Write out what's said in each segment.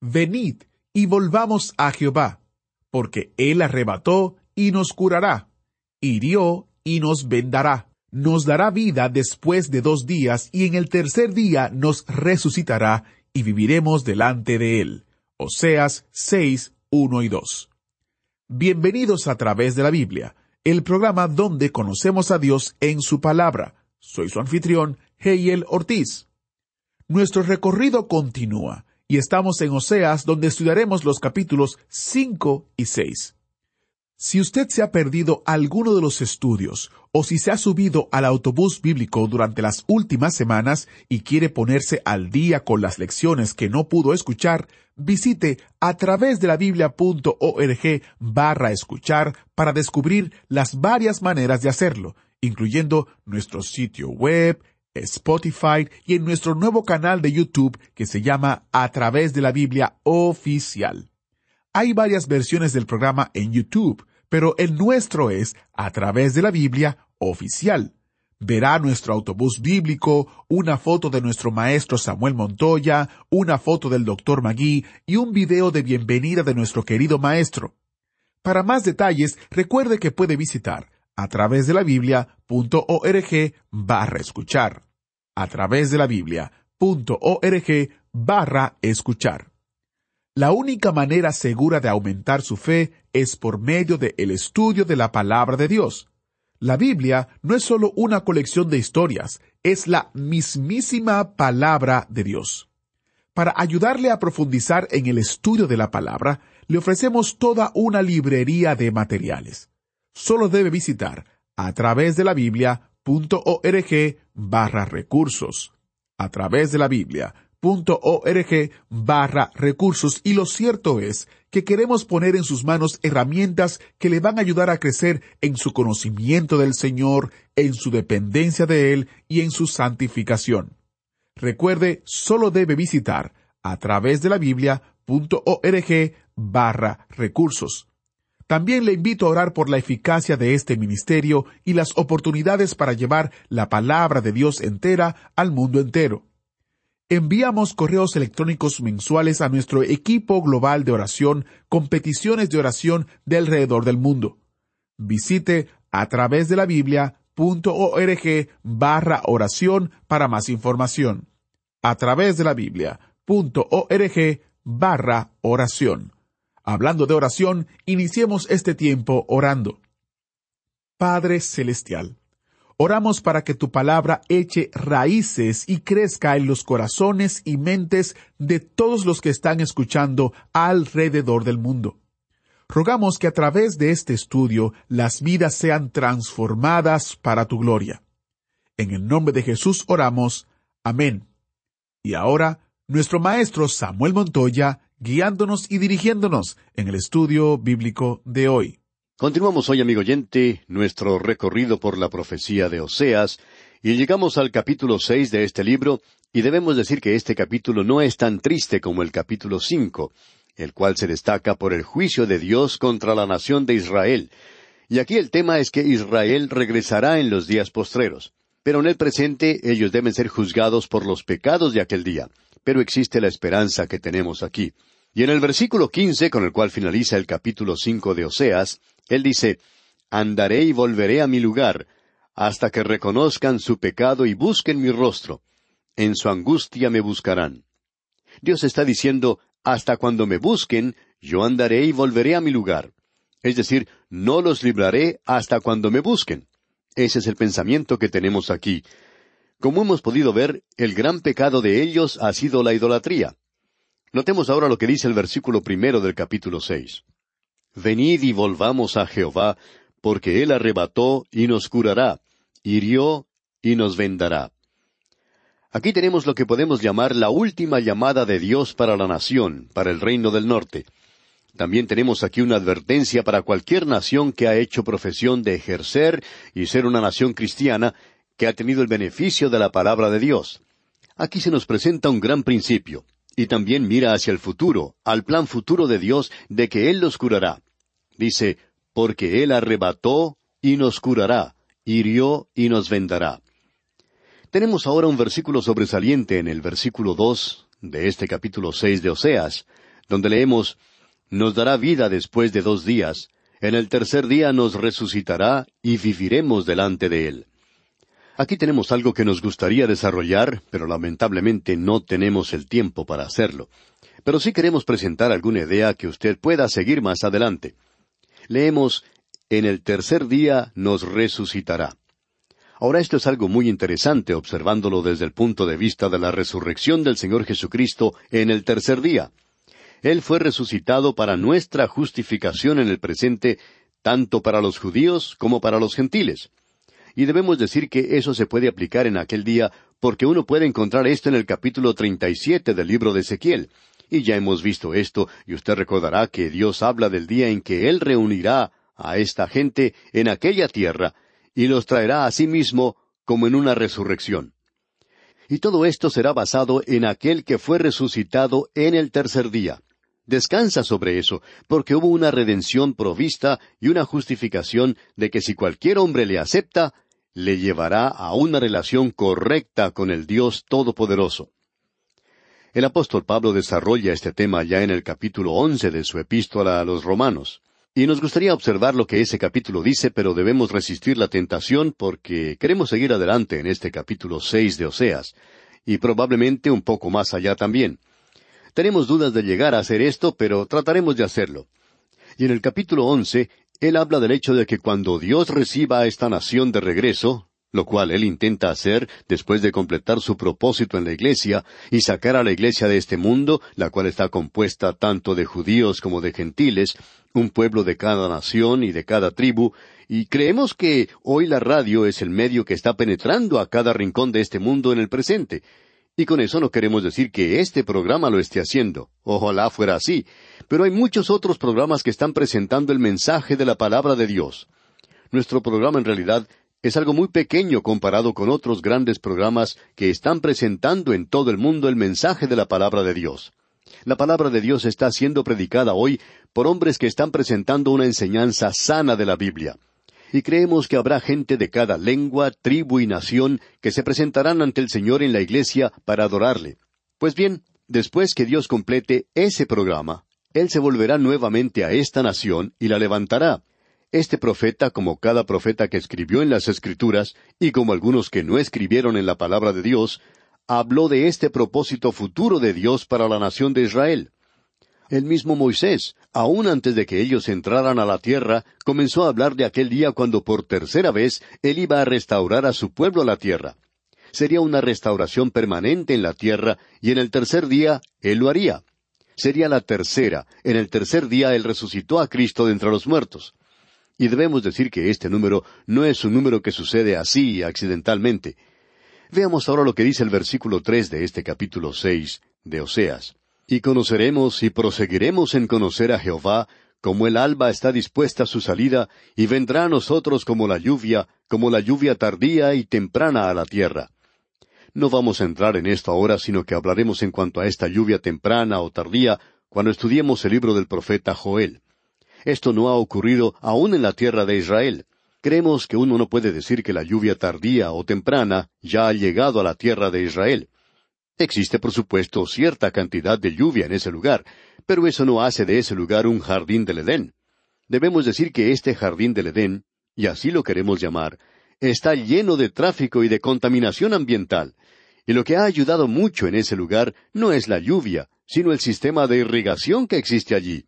Venid y volvamos a Jehová, porque Él arrebató y nos curará, hirió y nos vendará, nos dará vida después de dos días y en el tercer día nos resucitará y viviremos delante de Él. Oseas 6, 1 y 2. Bienvenidos a través de la Biblia, el programa donde conocemos a Dios en su palabra. Soy su anfitrión, Heiel Ortiz. Nuestro recorrido continúa y estamos en Oseas donde estudiaremos los capítulos 5 y 6. Si usted se ha perdido alguno de los estudios o si se ha subido al autobús bíblico durante las últimas semanas y quiere ponerse al día con las lecciones que no pudo escuchar, visite a través de la biblia.org barra escuchar para descubrir las varias maneras de hacerlo, incluyendo nuestro sitio web, Spotify y en nuestro nuevo canal de YouTube que se llama A través de la Biblia oficial. Hay varias versiones del programa en YouTube, pero el nuestro es A través de la Biblia oficial. Verá nuestro autobús bíblico, una foto de nuestro maestro Samuel Montoya, una foto del doctor Magui y un video de bienvenida de nuestro querido maestro. Para más detalles, recuerde que puede visitar a través de la Biblia.org barra escuchar. A través de la Biblia.org barra escuchar. La única manera segura de aumentar su fe es por medio del el estudio de la palabra de Dios. La Biblia no es solo una colección de historias, es la mismísima palabra de Dios. Para ayudarle a profundizar en el estudio de la palabra, le ofrecemos toda una librería de materiales. Solo debe visitar a través de la Biblia.org barra recursos. A través de la Biblia.org barra recursos y lo cierto es que queremos poner en sus manos herramientas que le van a ayudar a crecer en su conocimiento del Señor, en su dependencia de Él y en su santificación. Recuerde, solo debe visitar a través de la Biblia.org barra recursos. También le invito a orar por la eficacia de este ministerio y las oportunidades para llevar la palabra de Dios entera al mundo entero. Enviamos correos electrónicos mensuales a nuestro equipo global de oración con peticiones de oración de alrededor del mundo. Visite a través de la Biblia.org barra oración para más información. A través de la Biblia.org barra oración. Hablando de oración, iniciemos este tiempo orando. Padre Celestial, oramos para que tu palabra eche raíces y crezca en los corazones y mentes de todos los que están escuchando alrededor del mundo. Rogamos que a través de este estudio las vidas sean transformadas para tu gloria. En el nombre de Jesús oramos. Amén. Y ahora, nuestro maestro Samuel Montoya guiándonos y dirigiéndonos en el estudio bíblico de hoy. Continuamos hoy, amigo oyente, nuestro recorrido por la profecía de Oseas, y llegamos al capítulo seis de este libro, y debemos decir que este capítulo no es tan triste como el capítulo cinco, el cual se destaca por el juicio de Dios contra la nación de Israel. Y aquí el tema es que Israel regresará en los días postreros. Pero en el presente ellos deben ser juzgados por los pecados de aquel día. Pero existe la esperanza que tenemos aquí. Y en el versículo quince, con el cual finaliza el capítulo cinco de Oseas, él dice Andaré y volveré a mi lugar, hasta que reconozcan su pecado y busquen mi rostro. En su angustia me buscarán. Dios está diciendo Hasta cuando me busquen, yo andaré y volveré a mi lugar. Es decir, no los libraré hasta cuando me busquen. Ese es el pensamiento que tenemos aquí. Como hemos podido ver, el gran pecado de ellos ha sido la idolatría. Notemos ahora lo que dice el versículo primero del capítulo seis. Venid y volvamos a Jehová, porque Él arrebató y nos curará, hirió y nos vendará. Aquí tenemos lo que podemos llamar la última llamada de Dios para la nación, para el reino del norte. También tenemos aquí una advertencia para cualquier nación que ha hecho profesión de ejercer y ser una nación cristiana que ha tenido el beneficio de la palabra de Dios. Aquí se nos presenta un gran principio, y también mira hacia el futuro, al plan futuro de Dios de que Él los curará. Dice, porque Él arrebató y nos curará, hirió y nos vendará. Tenemos ahora un versículo sobresaliente en el versículo dos de este capítulo seis de Oseas, donde leemos Nos dará vida después de dos días, en el tercer día nos resucitará y viviremos delante de él. Aquí tenemos algo que nos gustaría desarrollar, pero lamentablemente no tenemos el tiempo para hacerlo. Pero sí queremos presentar alguna idea que usted pueda seguir más adelante. Leemos En el tercer día nos resucitará. Ahora esto es algo muy interesante observándolo desde el punto de vista de la resurrección del Señor Jesucristo en el tercer día. Él fue resucitado para nuestra justificación en el presente, tanto para los judíos como para los gentiles. Y debemos decir que eso se puede aplicar en aquel día porque uno puede encontrar esto en el capítulo 37 del libro de Ezequiel. Y ya hemos visto esto, y usted recordará que Dios habla del día en que Él reunirá a esta gente en aquella tierra, y los traerá a sí mismo como en una resurrección. Y todo esto será basado en aquel que fue resucitado en el tercer día. Descansa sobre eso, porque hubo una redención provista y una justificación de que si cualquier hombre le acepta, le llevará a una relación correcta con el Dios Todopoderoso. El apóstol Pablo desarrolla este tema ya en el capítulo once de su epístola a los romanos. Y nos gustaría observar lo que ese capítulo dice, pero debemos resistir la tentación porque queremos seguir adelante en este capítulo seis de Oseas, y probablemente un poco más allá también. Tenemos dudas de llegar a hacer esto, pero trataremos de hacerlo. Y en el capítulo once, él habla del hecho de que cuando Dios reciba a esta nación de regreso, lo cual él intenta hacer después de completar su propósito en la iglesia y sacar a la iglesia de este mundo, la cual está compuesta tanto de judíos como de gentiles, un pueblo de cada nación y de cada tribu, y creemos que hoy la radio es el medio que está penetrando a cada rincón de este mundo en el presente. Y con eso no queremos decir que este programa lo esté haciendo. Ojalá fuera así. Pero hay muchos otros programas que están presentando el mensaje de la palabra de Dios. Nuestro programa en realidad es algo muy pequeño comparado con otros grandes programas que están presentando en todo el mundo el mensaje de la palabra de Dios. La palabra de Dios está siendo predicada hoy por hombres que están presentando una enseñanza sana de la Biblia. Y creemos que habrá gente de cada lengua, tribu y nación que se presentarán ante el Señor en la iglesia para adorarle. Pues bien, después que Dios complete ese programa, Él se volverá nuevamente a esta nación y la levantará. Este profeta, como cada profeta que escribió en las Escrituras, y como algunos que no escribieron en la palabra de Dios, habló de este propósito futuro de Dios para la nación de Israel. El mismo Moisés, aun antes de que ellos entraran a la tierra, comenzó a hablar de aquel día cuando por tercera vez él iba a restaurar a su pueblo a la tierra. Sería una restauración permanente en la tierra, y en el tercer día él lo haría. Sería la tercera. En el tercer día él resucitó a Cristo de entre los muertos. Y debemos decir que este número no es un número que sucede así, accidentalmente. Veamos ahora lo que dice el versículo tres de este capítulo seis de Oseas. Y conoceremos y proseguiremos en conocer a Jehová, como el alba está dispuesta a su salida, y vendrá a nosotros como la lluvia, como la lluvia tardía y temprana a la tierra. No vamos a entrar en esto ahora, sino que hablaremos en cuanto a esta lluvia temprana o tardía cuando estudiemos el libro del profeta Joel. Esto no ha ocurrido aún en la tierra de Israel. Creemos que uno no puede decir que la lluvia tardía o temprana ya ha llegado a la tierra de Israel. Existe, por supuesto, cierta cantidad de lluvia en ese lugar, pero eso no hace de ese lugar un jardín del Edén. Debemos decir que este jardín del Edén, y así lo queremos llamar, está lleno de tráfico y de contaminación ambiental, y lo que ha ayudado mucho en ese lugar no es la lluvia, sino el sistema de irrigación que existe allí.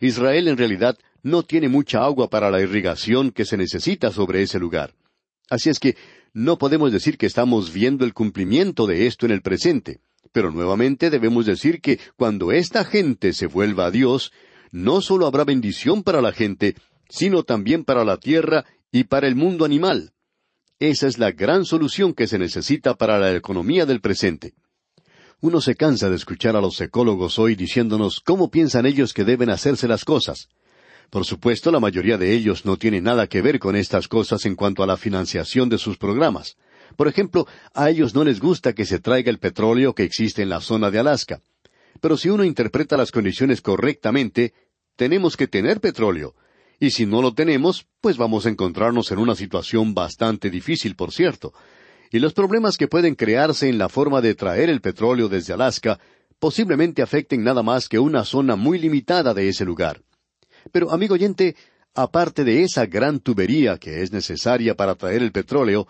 Israel en realidad no tiene mucha agua para la irrigación que se necesita sobre ese lugar. Así es que no podemos decir que estamos viendo el cumplimiento de esto en el presente, pero nuevamente debemos decir que cuando esta gente se vuelva a Dios, no solo habrá bendición para la gente, sino también para la tierra y para el mundo animal. Esa es la gran solución que se necesita para la economía del presente. Uno se cansa de escuchar a los ecólogos hoy diciéndonos cómo piensan ellos que deben hacerse las cosas. Por supuesto, la mayoría de ellos no tiene nada que ver con estas cosas en cuanto a la financiación de sus programas. Por ejemplo, a ellos no les gusta que se traiga el petróleo que existe en la zona de Alaska. Pero si uno interpreta las condiciones correctamente, tenemos que tener petróleo. Y si no lo tenemos, pues vamos a encontrarnos en una situación bastante difícil, por cierto. Y los problemas que pueden crearse en la forma de traer el petróleo desde Alaska posiblemente afecten nada más que una zona muy limitada de ese lugar. Pero, amigo oyente, aparte de esa gran tubería que es necesaria para traer el petróleo,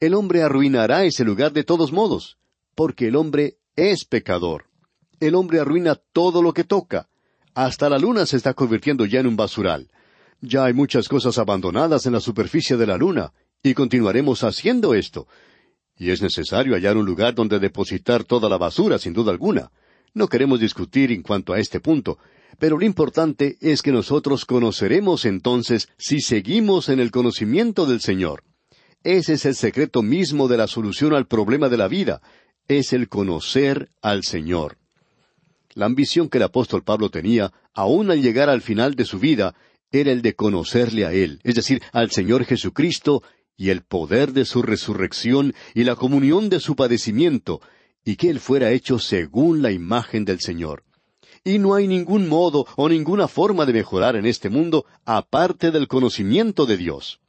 el hombre arruinará ese lugar de todos modos, porque el hombre es pecador. El hombre arruina todo lo que toca. Hasta la luna se está convirtiendo ya en un basural. Ya hay muchas cosas abandonadas en la superficie de la luna, y continuaremos haciendo esto. Y es necesario hallar un lugar donde depositar toda la basura, sin duda alguna. No queremos discutir en cuanto a este punto, pero lo importante es que nosotros conoceremos entonces si seguimos en el conocimiento del Señor. Ese es el secreto mismo de la solución al problema de la vida, es el conocer al Señor. La ambición que el apóstol Pablo tenía, aun al llegar al final de su vida, era el de conocerle a Él, es decir, al Señor Jesucristo y el poder de su resurrección y la comunión de su padecimiento, y que Él fuera hecho según la imagen del Señor. Y no hay ningún modo o ninguna forma de mejorar en este mundo aparte del conocimiento de Dios.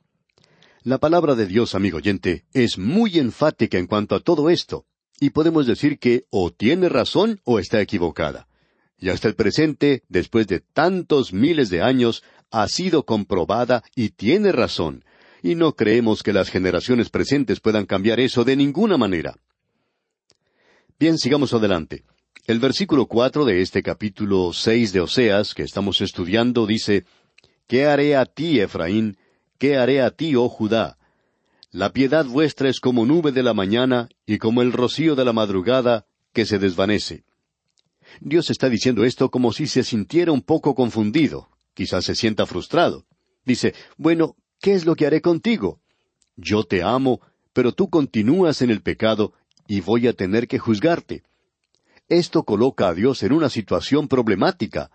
La palabra de Dios, amigo oyente, es muy enfática en cuanto a todo esto, y podemos decir que o tiene razón o está equivocada. Y hasta el presente, después de tantos miles de años, ha sido comprobada y tiene razón, y no creemos que las generaciones presentes puedan cambiar eso de ninguna manera. Bien, sigamos adelante. El versículo cuatro de este capítulo seis de Oseas, que estamos estudiando, dice ¿Qué haré a ti, Efraín? ¿Qué haré a ti, oh Judá? La piedad vuestra es como nube de la mañana y como el rocío de la madrugada que se desvanece. Dios está diciendo esto como si se sintiera un poco confundido, quizás se sienta frustrado. Dice, bueno, ¿qué es lo que haré contigo? Yo te amo, pero tú continúas en el pecado y voy a tener que juzgarte. Esto coloca a Dios en una situación problemática.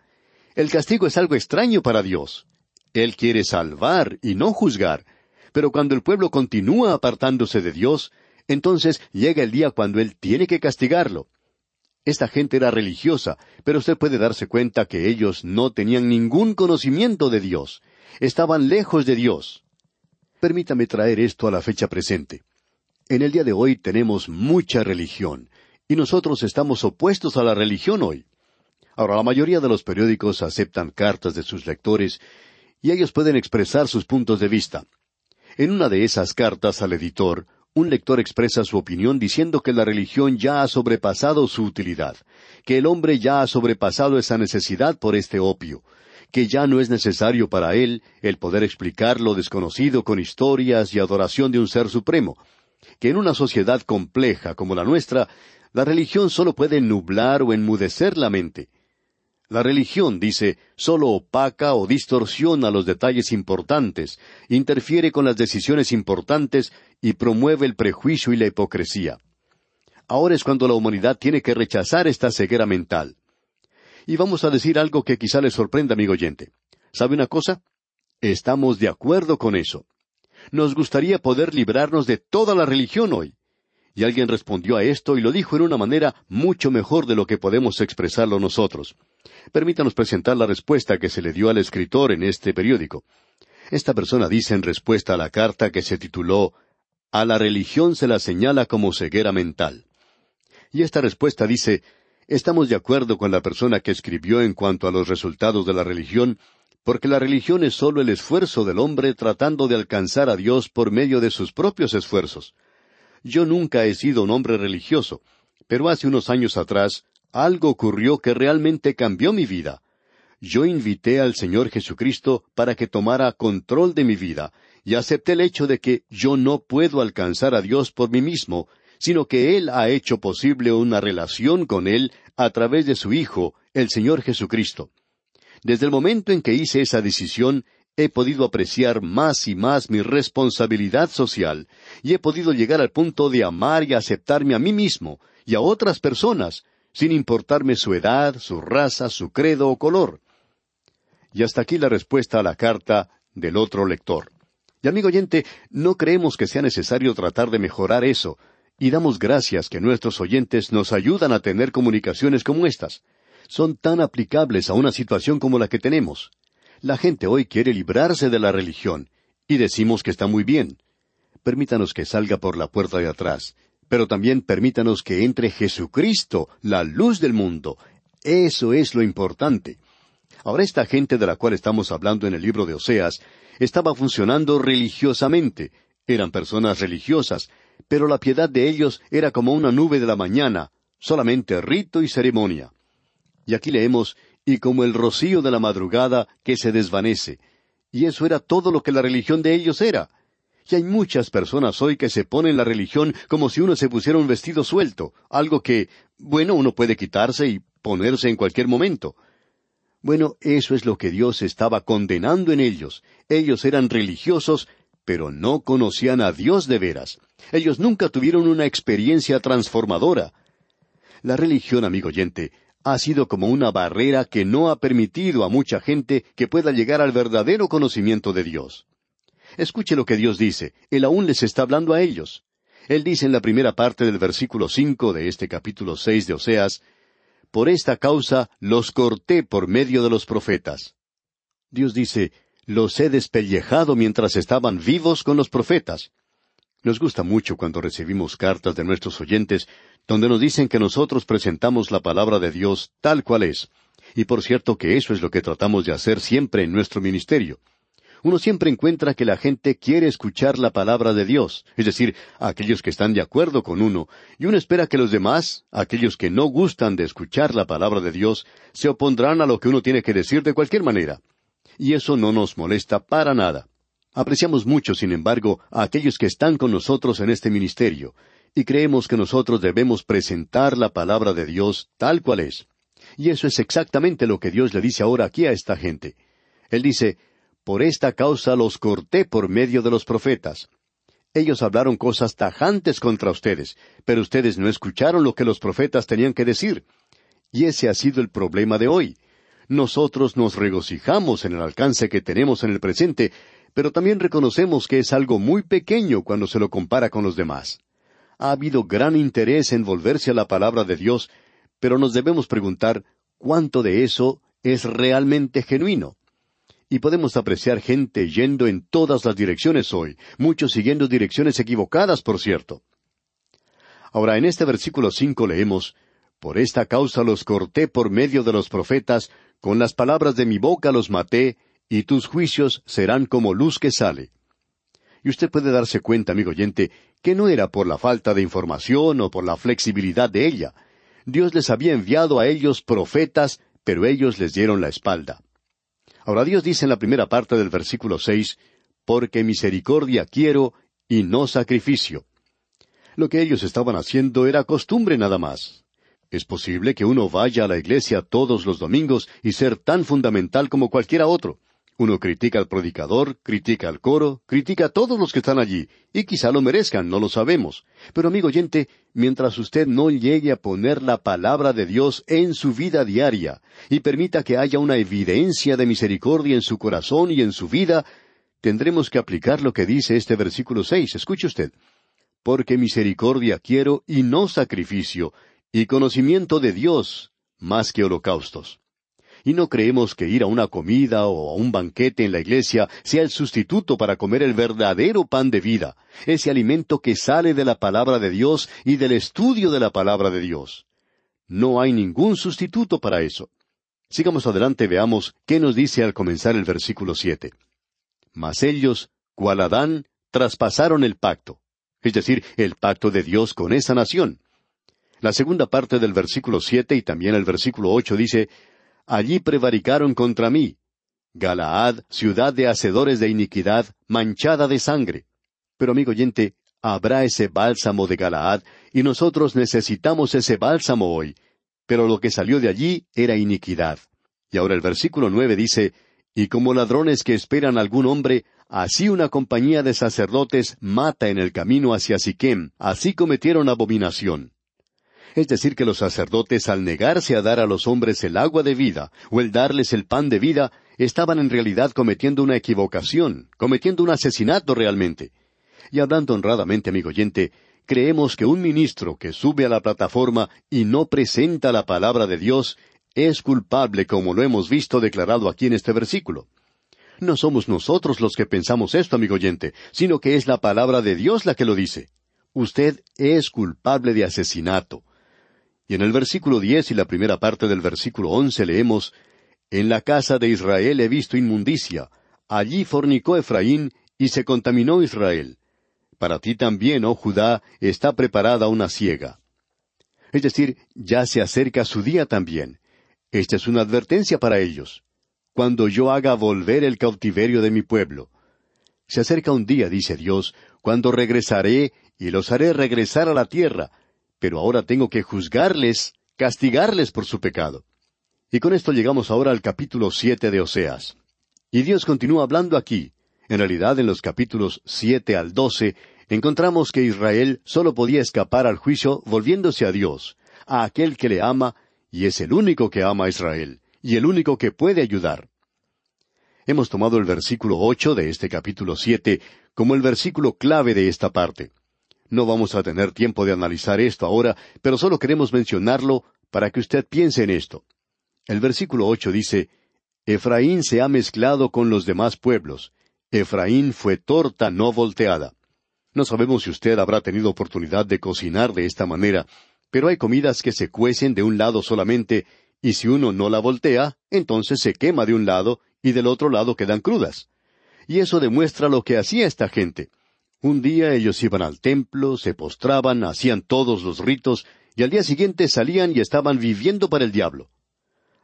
El castigo es algo extraño para Dios. Él quiere salvar y no juzgar. Pero cuando el pueblo continúa apartándose de Dios, entonces llega el día cuando Él tiene que castigarlo. Esta gente era religiosa, pero usted puede darse cuenta que ellos no tenían ningún conocimiento de Dios. Estaban lejos de Dios. Permítame traer esto a la fecha presente. En el día de hoy tenemos mucha religión, y nosotros estamos opuestos a la religión hoy. Ahora, la mayoría de los periódicos aceptan cartas de sus lectores, y ellos pueden expresar sus puntos de vista. En una de esas cartas al editor, un lector expresa su opinión diciendo que la religión ya ha sobrepasado su utilidad, que el hombre ya ha sobrepasado esa necesidad por este opio, que ya no es necesario para él el poder explicar lo desconocido con historias y adoración de un ser supremo, que en una sociedad compleja como la nuestra, la religión solo puede nublar o enmudecer la mente, la religión, dice, solo opaca o distorsiona los detalles importantes, interfiere con las decisiones importantes y promueve el prejuicio y la hipocresía. Ahora es cuando la humanidad tiene que rechazar esta ceguera mental. Y vamos a decir algo que quizá le sorprenda, amigo oyente. ¿Sabe una cosa? Estamos de acuerdo con eso. Nos gustaría poder librarnos de toda la religión hoy. Y alguien respondió a esto y lo dijo en una manera mucho mejor de lo que podemos expresarlo nosotros. Permítanos presentar la respuesta que se le dio al escritor en este periódico. Esta persona dice en respuesta a la carta que se tituló A la religión se la señala como ceguera mental. Y esta respuesta dice Estamos de acuerdo con la persona que escribió en cuanto a los resultados de la religión, porque la religión es sólo el esfuerzo del hombre tratando de alcanzar a Dios por medio de sus propios esfuerzos. Yo nunca he sido un hombre religioso, pero hace unos años atrás algo ocurrió que realmente cambió mi vida. Yo invité al Señor Jesucristo para que tomara control de mi vida, y acepté el hecho de que yo no puedo alcanzar a Dios por mí mismo, sino que Él ha hecho posible una relación con Él a través de su Hijo, el Señor Jesucristo. Desde el momento en que hice esa decisión, he podido apreciar más y más mi responsabilidad social, y he podido llegar al punto de amar y aceptarme a mí mismo y a otras personas, sin importarme su edad, su raza, su credo o color. Y hasta aquí la respuesta a la carta del otro lector. Y amigo oyente, no creemos que sea necesario tratar de mejorar eso, y damos gracias que nuestros oyentes nos ayudan a tener comunicaciones como estas. Son tan aplicables a una situación como la que tenemos. La gente hoy quiere librarse de la religión, y decimos que está muy bien. Permítanos que salga por la puerta de atrás, pero también permítanos que entre Jesucristo, la luz del mundo. Eso es lo importante. Ahora esta gente de la cual estamos hablando en el libro de Oseas estaba funcionando religiosamente. Eran personas religiosas, pero la piedad de ellos era como una nube de la mañana, solamente rito y ceremonia. Y aquí leemos, y como el rocío de la madrugada que se desvanece. Y eso era todo lo que la religión de ellos era. Y hay muchas personas hoy que se ponen la religión como si uno se pusiera un vestido suelto, algo que, bueno, uno puede quitarse y ponerse en cualquier momento. Bueno, eso es lo que Dios estaba condenando en ellos. Ellos eran religiosos, pero no conocían a Dios de veras. Ellos nunca tuvieron una experiencia transformadora. La religión, amigo oyente, ha sido como una barrera que no ha permitido a mucha gente que pueda llegar al verdadero conocimiento de Dios. Escuche lo que Dios dice. Él aún les está hablando a ellos. Él dice en la primera parte del versículo cinco de este capítulo seis de Oseas, Por esta causa los corté por medio de los profetas. Dios dice, los he despellejado mientras estaban vivos con los profetas. Nos gusta mucho cuando recibimos cartas de nuestros oyentes donde nos dicen que nosotros presentamos la palabra de Dios tal cual es. Y por cierto que eso es lo que tratamos de hacer siempre en nuestro ministerio. Uno siempre encuentra que la gente quiere escuchar la palabra de Dios, es decir, aquellos que están de acuerdo con uno, y uno espera que los demás, aquellos que no gustan de escuchar la palabra de Dios, se opondrán a lo que uno tiene que decir de cualquier manera. Y eso no nos molesta para nada. Apreciamos mucho, sin embargo, a aquellos que están con nosotros en este ministerio, y creemos que nosotros debemos presentar la palabra de Dios tal cual es. Y eso es exactamente lo que Dios le dice ahora aquí a esta gente. Él dice, Por esta causa los corté por medio de los profetas. Ellos hablaron cosas tajantes contra ustedes, pero ustedes no escucharon lo que los profetas tenían que decir. Y ese ha sido el problema de hoy. Nosotros nos regocijamos en el alcance que tenemos en el presente, pero también reconocemos que es algo muy pequeño cuando se lo compara con los demás ha habido gran interés en volverse a la palabra de Dios, pero nos debemos preguntar cuánto de eso es realmente genuino. Y podemos apreciar gente yendo en todas las direcciones hoy, muchos siguiendo direcciones equivocadas, por cierto. Ahora, en este versículo cinco leemos, Por esta causa los corté por medio de los profetas, con las palabras de mi boca los maté, y tus juicios serán como luz que sale. Y usted puede darse cuenta, amigo oyente, que no era por la falta de información o por la flexibilidad de ella. Dios les había enviado a ellos profetas, pero ellos les dieron la espalda. Ahora Dios dice en la primera parte del versículo seis, porque misericordia quiero y no sacrificio. Lo que ellos estaban haciendo era costumbre nada más. Es posible que uno vaya a la iglesia todos los domingos y ser tan fundamental como cualquiera otro. Uno critica al predicador, critica al coro, critica a todos los que están allí, y quizá lo merezcan, no lo sabemos. Pero amigo oyente, mientras usted no llegue a poner la palabra de Dios en su vida diaria, y permita que haya una evidencia de misericordia en su corazón y en su vida, tendremos que aplicar lo que dice este versículo seis. Escuche usted. Porque misericordia quiero y no sacrificio, y conocimiento de Dios más que holocaustos y no creemos que ir a una comida o a un banquete en la iglesia sea el sustituto para comer el verdadero pan de vida, ese alimento que sale de la palabra de Dios y del estudio de la palabra de Dios. No hay ningún sustituto para eso. Sigamos adelante, veamos qué nos dice al comenzar el versículo siete. Mas ellos, cual Adán, traspasaron el pacto, es decir, el pacto de Dios con esa nación. La segunda parte del versículo siete y también el versículo ocho dice, allí prevaricaron contra mí. Galaad, ciudad de hacedores de iniquidad, manchada de sangre. Pero amigo oyente, habrá ese bálsamo de Galaad, y nosotros necesitamos ese bálsamo hoy. Pero lo que salió de allí era iniquidad. Y ahora el versículo nueve dice, Y como ladrones que esperan algún hombre, así una compañía de sacerdotes mata en el camino hacia Siquem, así cometieron abominación. Es decir, que los sacerdotes al negarse a dar a los hombres el agua de vida, o el darles el pan de vida, estaban en realidad cometiendo una equivocación, cometiendo un asesinato realmente. Y hablando honradamente, amigo oyente, creemos que un ministro que sube a la plataforma y no presenta la palabra de Dios es culpable como lo hemos visto declarado aquí en este versículo. No somos nosotros los que pensamos esto, amigo oyente, sino que es la palabra de Dios la que lo dice. Usted es culpable de asesinato. Y en el versículo diez y la primera parte del versículo once leemos En la casa de Israel he visto inmundicia, allí fornicó Efraín y se contaminó Israel. Para ti también, oh Judá, está preparada una ciega. Es decir, ya se acerca su día también. Esta es una advertencia para ellos. Cuando yo haga volver el cautiverio de mi pueblo. Se acerca un día, dice Dios, cuando regresaré y los haré regresar a la tierra, pero ahora tengo que juzgarles, castigarles por su pecado. Y con esto llegamos ahora al capítulo siete de Oseas. Y Dios continúa hablando aquí. En realidad, en los capítulos siete al doce, encontramos que Israel solo podía escapar al juicio volviéndose a Dios, a aquel que le ama y es el único que ama a Israel, y el único que puede ayudar. Hemos tomado el versículo ocho de este capítulo siete como el versículo clave de esta parte. No vamos a tener tiempo de analizar esto ahora, pero solo queremos mencionarlo para que usted piense en esto. El versículo ocho dice, Efraín se ha mezclado con los demás pueblos. Efraín fue torta no volteada. No sabemos si usted habrá tenido oportunidad de cocinar de esta manera, pero hay comidas que se cuecen de un lado solamente, y si uno no la voltea, entonces se quema de un lado y del otro lado quedan crudas. Y eso demuestra lo que hacía esta gente. Un día ellos iban al templo, se postraban, hacían todos los ritos, y al día siguiente salían y estaban viviendo para el diablo.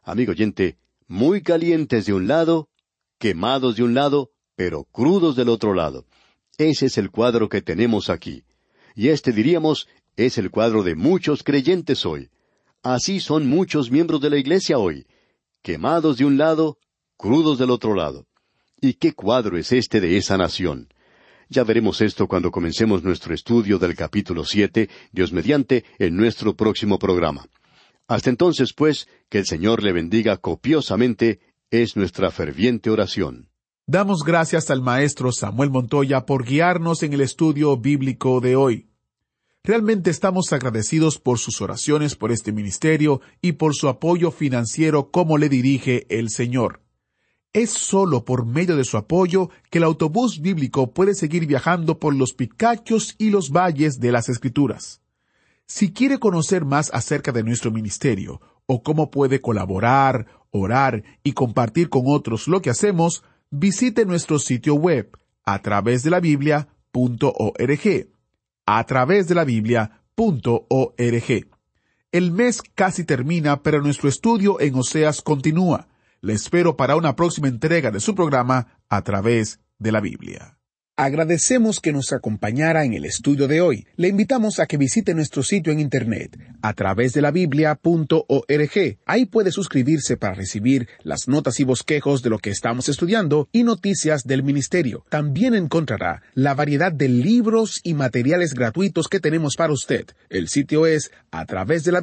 Amigo oyente, muy calientes de un lado, quemados de un lado, pero crudos del otro lado. Ese es el cuadro que tenemos aquí. Y este diríamos es el cuadro de muchos creyentes hoy. Así son muchos miembros de la Iglesia hoy, quemados de un lado, crudos del otro lado. ¿Y qué cuadro es este de esa nación? Ya veremos esto cuando comencemos nuestro estudio del capítulo siete, Dios mediante, en nuestro próximo programa. Hasta entonces, pues, que el Señor le bendiga copiosamente, es nuestra ferviente oración. Damos gracias al Maestro Samuel Montoya por guiarnos en el estudio bíblico de hoy. Realmente estamos agradecidos por sus oraciones por este ministerio y por su apoyo financiero como le dirige el Señor. Es solo por medio de su apoyo que el autobús bíblico puede seguir viajando por los picachos y los valles de las Escrituras. Si quiere conocer más acerca de nuestro ministerio o cómo puede colaborar, orar y compartir con otros lo que hacemos, visite nuestro sitio web a través de la Biblia.org a través de la Biblia.org. El mes casi termina, pero nuestro estudio en Oseas continúa. Le espero para una próxima entrega de su programa a través de la Biblia. Agradecemos que nos acompañara en el estudio de hoy. Le invitamos a que visite nuestro sitio en Internet a través de la. Ahí puede suscribirse para recibir las notas y bosquejos de lo que estamos estudiando y noticias del ministerio. También encontrará la variedad de libros y materiales gratuitos que tenemos para usted. El sitio es a través de la.